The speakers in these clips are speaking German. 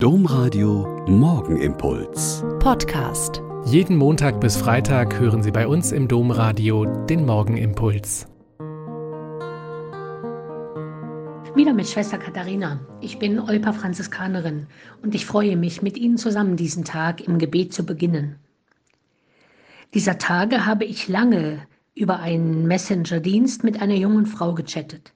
Domradio Morgenimpuls. Podcast. Jeden Montag bis Freitag hören Sie bei uns im Domradio den Morgenimpuls. Wieder mit Schwester Katharina. Ich bin Olpa Franziskanerin und ich freue mich, mit Ihnen zusammen diesen Tag im Gebet zu beginnen. Dieser Tage habe ich lange über einen Messenger-Dienst mit einer jungen Frau gechattet.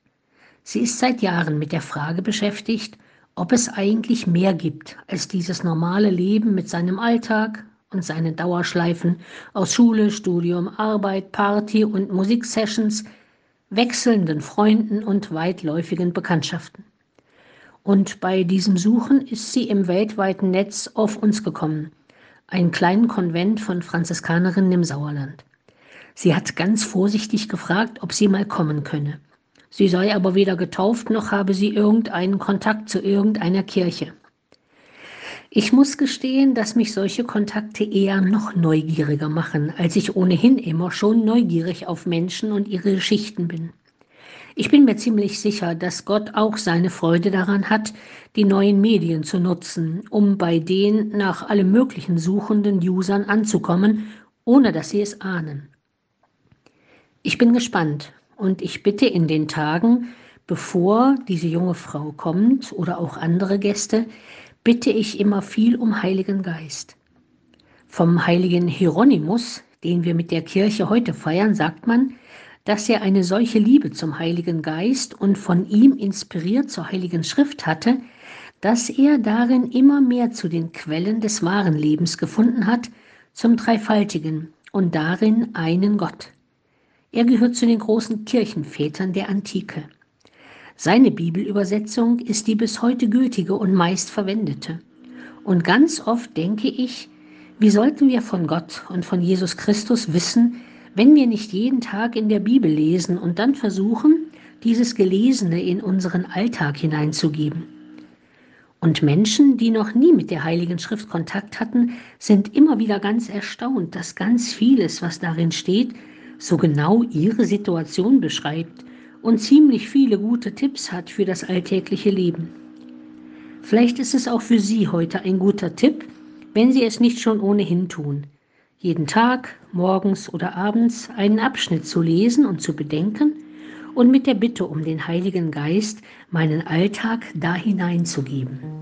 Sie ist seit Jahren mit der Frage beschäftigt, ob es eigentlich mehr gibt als dieses normale Leben mit seinem Alltag und seinen Dauerschleifen aus Schule, Studium, Arbeit, Party und Musiksessions, wechselnden Freunden und weitläufigen Bekanntschaften. Und bei diesem Suchen ist sie im weltweiten Netz auf uns gekommen, einen kleinen Konvent von Franziskanerinnen im Sauerland. Sie hat ganz vorsichtig gefragt, ob sie mal kommen könne. Sie sei aber weder getauft noch habe sie irgendeinen Kontakt zu irgendeiner Kirche. Ich muss gestehen, dass mich solche Kontakte eher noch neugieriger machen, als ich ohnehin immer schon neugierig auf Menschen und ihre Geschichten bin. Ich bin mir ziemlich sicher, dass Gott auch seine Freude daran hat, die neuen Medien zu nutzen, um bei den nach allem Möglichen suchenden Usern anzukommen, ohne dass sie es ahnen. Ich bin gespannt, und ich bitte in den Tagen, bevor diese junge Frau kommt oder auch andere Gäste, bitte ich immer viel um Heiligen Geist. Vom heiligen Hieronymus, den wir mit der Kirche heute feiern, sagt man, dass er eine solche Liebe zum Heiligen Geist und von ihm inspiriert zur Heiligen Schrift hatte, dass er darin immer mehr zu den Quellen des wahren Lebens gefunden hat, zum Dreifaltigen und darin einen Gott. Er gehört zu den großen Kirchenvätern der Antike. Seine Bibelübersetzung ist die bis heute gültige und meist verwendete. Und ganz oft denke ich, wie sollten wir von Gott und von Jesus Christus wissen, wenn wir nicht jeden Tag in der Bibel lesen und dann versuchen, dieses Gelesene in unseren Alltag hineinzugeben. Und Menschen, die noch nie mit der Heiligen Schrift Kontakt hatten, sind immer wieder ganz erstaunt, dass ganz vieles, was darin steht, so genau ihre Situation beschreibt und ziemlich viele gute Tipps hat für das alltägliche Leben. Vielleicht ist es auch für Sie heute ein guter Tipp, wenn Sie es nicht schon ohnehin tun, jeden Tag, morgens oder abends einen Abschnitt zu lesen und zu bedenken und mit der Bitte um den Heiligen Geist meinen Alltag da hineinzugeben.